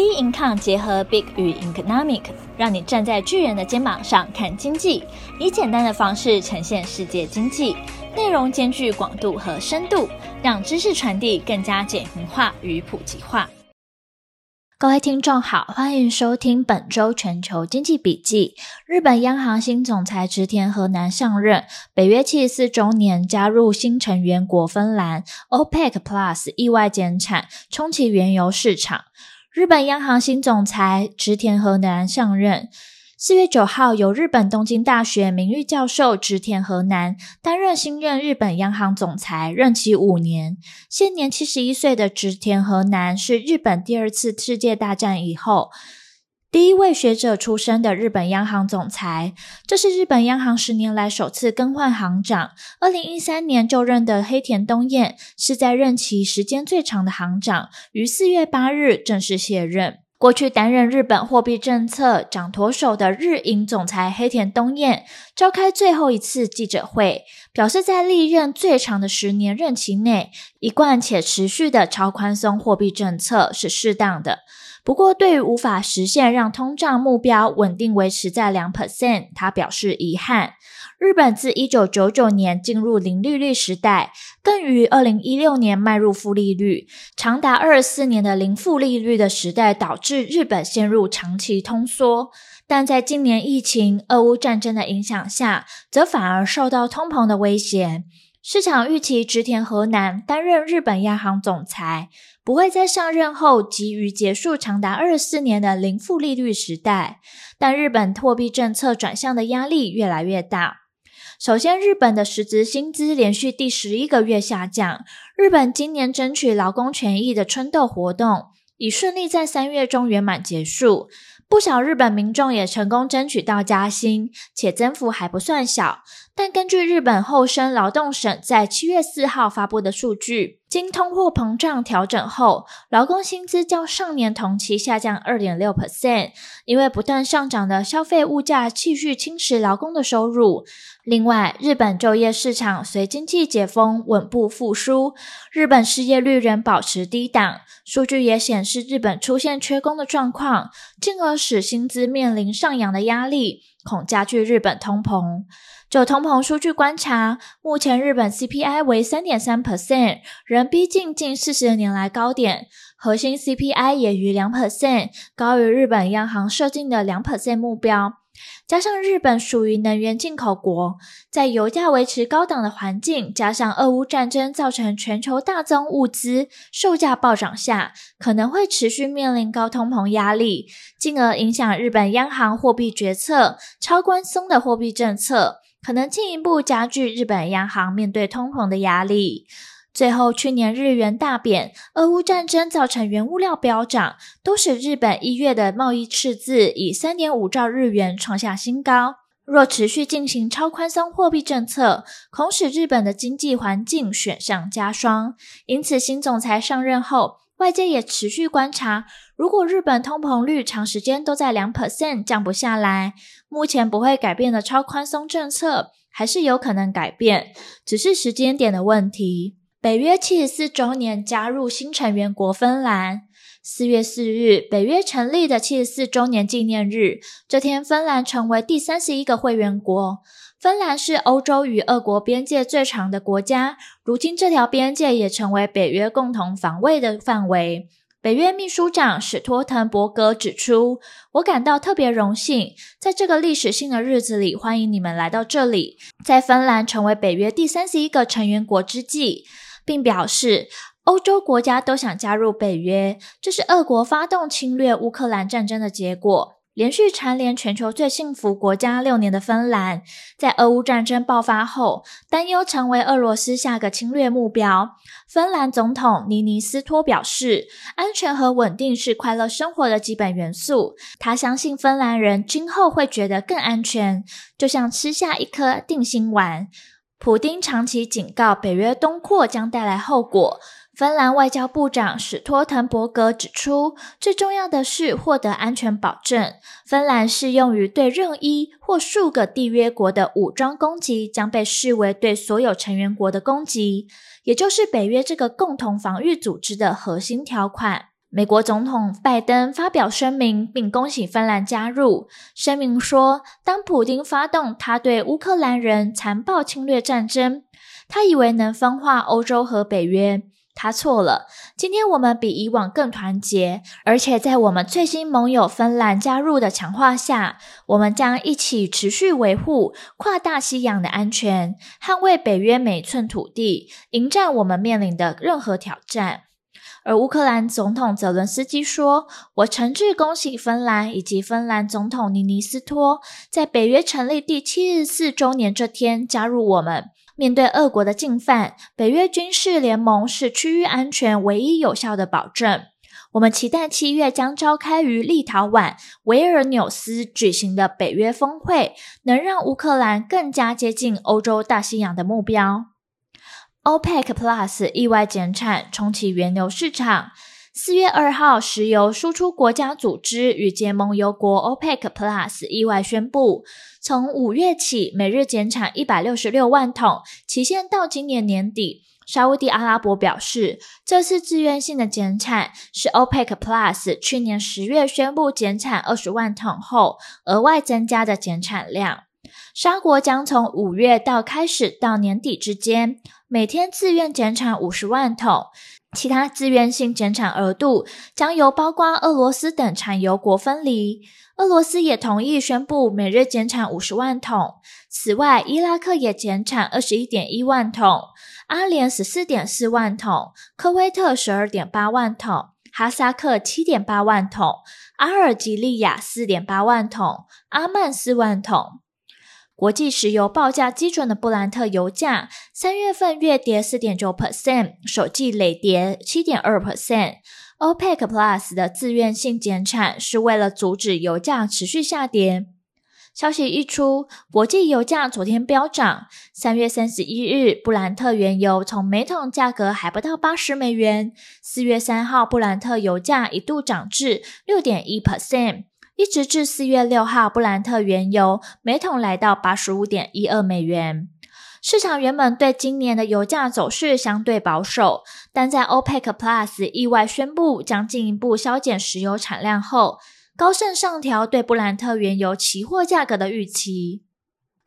B Income 结合 Big 与 Economic，让你站在巨人的肩膀上看经济，以简单的方式呈现世界经济，内容兼具广度和深度，让知识传递更加简明化与普及化。各位听众好，欢迎收听本周全球经济笔记。日本央行新总裁植田和男上任，北约七十四周年加入新成员国芬兰，OPEC Plus 意外减产，冲击原油市场。日本央行新总裁植田和男上任。四月九号，由日本东京大学名誉教授植田和男担任新任日本央行总裁，任期五年。现年七十一岁的植田和男是日本第二次世界大战以后第一位学者出身的日本央行总裁。这是日本央行十年来首次更换行长。二零一三年就任的黑田东彦是在任期时间最长的行长，于四月八日正式卸任。过去担任日本货币政策掌舵手的日银总裁黑田东彦召开最后一次记者会，表示在历任最长的十年任期内，一贯且持续的超宽松货币政策是适当的。不过，对于无法实现让通胀目标稳定维持在两 percent，他表示遗憾。日本自一九九九年进入零利率时代，更于二零一六年迈入负利率，长达二十四年的零负利率的时代，导致日本陷入长期通缩。但在今年疫情、俄乌战争的影响下，则反而受到通膨的威胁。市场预期植田和男担任日本央行总裁，不会在上任后急于结束长达二十四年的零负利率时代，但日本货币政策转向的压力越来越大。首先，日本的实质薪资连续第十一个月下降。日本今年争取劳工权益的春斗活动已顺利在三月中圆满结束。不少日本民众也成功争取到加薪，且增幅还不算小。但根据日本厚生劳动省在七月四号发布的数据，经通货膨胀调整后，劳工薪资较上年同期下降二点六 percent，因为不断上涨的消费物价继续侵蚀劳工的收入。另外，日本就业市场随经济解封稳步复苏，日本失业率仍保持低档。数据也显示，日本出现缺工的状况，进而使薪资面临上扬的压力，恐加剧日本通膨。就通膨数据观察，目前日本 CPI 为三点三 percent，仍逼近近四十年来高点。核心 CPI 也逾两 percent，高于日本央行设定的两 percent 目标。加上日本属于能源进口国，在油价维持高档的环境，加上俄乌战争造成全球大宗物资售价暴涨下，可能会持续面临高通膨压力，进而影响日本央行货币决策。超宽松的货币政策可能进一步加剧日本央行面对通膨的压力。最后，去年日元大贬，俄乌战争造成原物料飙涨，都使日本一月的贸易赤字以三点五兆日元创下新高。若持续进行超宽松货币政策，恐使日本的经济环境雪上加霜。因此，新总裁上任后，外界也持续观察，如果日本通膨率长时间都在两 percent 降不下来，目前不会改变的超宽松政策，还是有可能改变，只是时间点的问题。北约七十四周年加入新成员国芬兰。四月四日，北约成立的七十四周年纪念日，这天芬兰成为第三十一个会员国。芬兰是欧洲与俄国边界最长的国家，如今这条边界也成为北约共同防卫的范围。北约秘书长史托滕伯格指出：“我感到特别荣幸，在这个历史性的日子里，欢迎你们来到这里。在芬兰成为北约第三十一个成员国之际。”并表示，欧洲国家都想加入北约，这是俄国发动侵略乌克兰战争的结果。连续蝉联全球最幸福国家六年的芬兰，在俄乌战争爆发后，担忧成为俄罗斯下个侵略目标。芬兰总统尼尼斯托表示，安全和稳定是快乐生活的基本元素。他相信芬兰人今后会觉得更安全，就像吃下一颗定心丸。普丁长期警告，北约东扩将带来后果。芬兰外交部长史托滕伯格指出，最重要的是获得安全保证。芬兰适用于对任一或数个缔约国的武装攻击，将被视为对所有成员国的攻击，也就是北约这个共同防御组织的核心条款。美国总统拜登发表声明，并恭喜芬兰加入。声明说，当普丁发动他对乌克兰人残暴侵略战争，他以为能分化欧洲和北约。他错了。今天我们比以往更团结，而且在我们最新盟友芬兰加入的强化下，我们将一起持续维护跨大西洋的安全，捍卫北约每寸土地，迎战我们面临的任何挑战。而乌克兰总统泽伦斯基说：“我诚挚恭喜芬兰以及芬兰总统尼尼斯托，在北约成立第七十四周年这天加入我们。”面对俄国的进犯，北约军事联盟是区域安全唯一有效的保证。我们期待七月将召开于立陶宛维尔纽斯举行的北约峰会，能让乌克兰更加接近欧洲大西洋的目标。OPEC Plus 意外减产，重启原油市场。四月二号，石油输出国家组织与结盟油国 OPEC Plus 意外宣布，从五月起每日减产一百六十六万桶，期限到今年年底。沙乌地阿拉伯表示，这次自愿性的减产是 OPEC Plus 去年十月宣布减产二十万桶后额外增加的减产量。沙国将从五月到开始到年底之间，每天自愿减产五十万桶。其他自愿性减产额度将由包括俄罗斯等产油国分离。俄罗斯也同意宣布每日减产五十万桶。此外，伊拉克也减产二十一点一万桶，阿联十四点四万桶，科威特十二点八万桶，哈萨克七点八万桶，阿尔及利亚四点八万桶，阿曼四万桶。国际石油报价基准的布兰特油价三月份月跌四点九 percent，首季累跌七点二 percent。OPEC Plus 的自愿性减产是为了阻止油价持续下跌。消息一出，国际油价昨天飙涨。三月三十一日，布兰特原油从每桶价格还不到八十美元。四月三号，布兰特油价一度涨至六点一 percent。一直至四月六号，布兰特原油每桶来到八十五点一二美元。市场原本对今年的油价走势相对保守，但在 OPEC Plus 意外宣布将进一步削减石油产量后，高盛上调对布兰特原油期货价格的预期。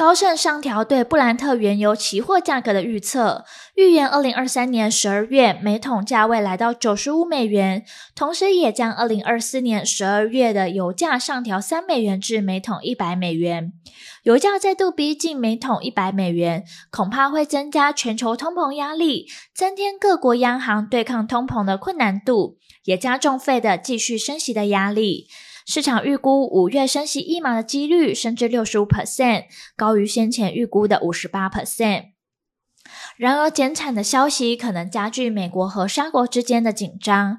高盛上调对布兰特原油期货价格的预测，预言二零二三年十二月每桶价位来到九十五美元，同时也将二零二四年十二月的油价上调三美元至每桶一百美元。油价再度逼近每桶一百美元，恐怕会增加全球通膨压力，增添各国央行对抗通膨的困难度，也加重费的继续升息的压力。市场预估五月升息一码的几率升至六十五 percent，高于先前预估的五十八 percent。然而，减产的消息可能加剧美国和沙国之间的紧张。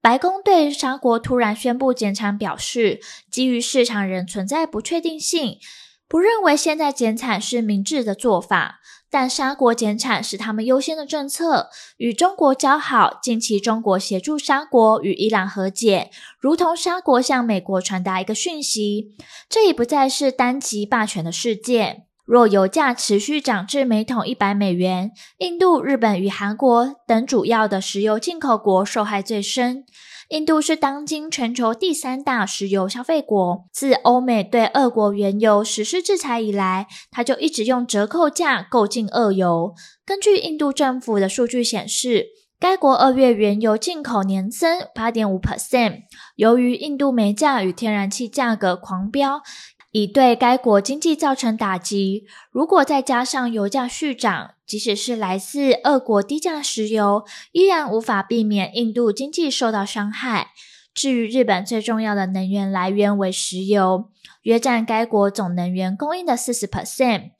白宫对沙国突然宣布减产表示，基于市场仍存在不确定性，不认为现在减产是明智的做法。但沙国减产是他们优先的政策，与中国交好。近期中国协助沙国与伊朗和解，如同沙国向美国传达一个讯息，这已不再是单极霸权的世界。若油价持续涨至每桶一百美元，印度、日本与韩国等主要的石油进口国受害最深。印度是当今全球第三大石油消费国。自欧美对俄国原油实施制裁以来，它就一直用折扣价购进俄油。根据印度政府的数据显示，该国二月原油进口年增八点五 percent。由于印度煤价与天然气价格狂飙，已对该国经济造成打击。如果再加上油价续涨，即使是来自俄国低价石油，依然无法避免印度经济受到伤害。至于日本最重要的能源来源为石油，约占该国总能源供应的四十 percent。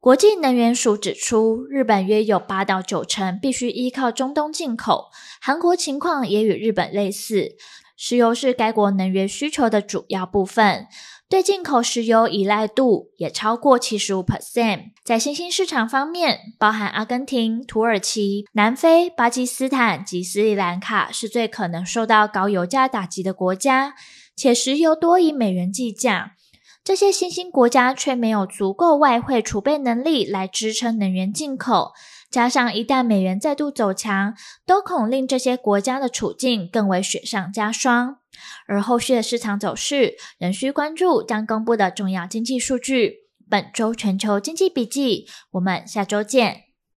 国际能源署指出，日本约有八到九成必须依靠中东进口。韩国情况也与日本类似，石油是该国能源需求的主要部分。对进口石油依赖度也超过七十五 percent。在新兴市场方面，包含阿根廷、土耳其、南非、巴基斯坦及斯里兰卡是最可能受到高油价打击的国家，且石油多以美元计价。这些新兴国家却没有足够外汇储备能力来支撑能源进口，加上一旦美元再度走强，都恐令这些国家的处境更为雪上加霜。而后续的市场走势仍需关注将公布的重要经济数据。本周全球经济笔记，我们下周见。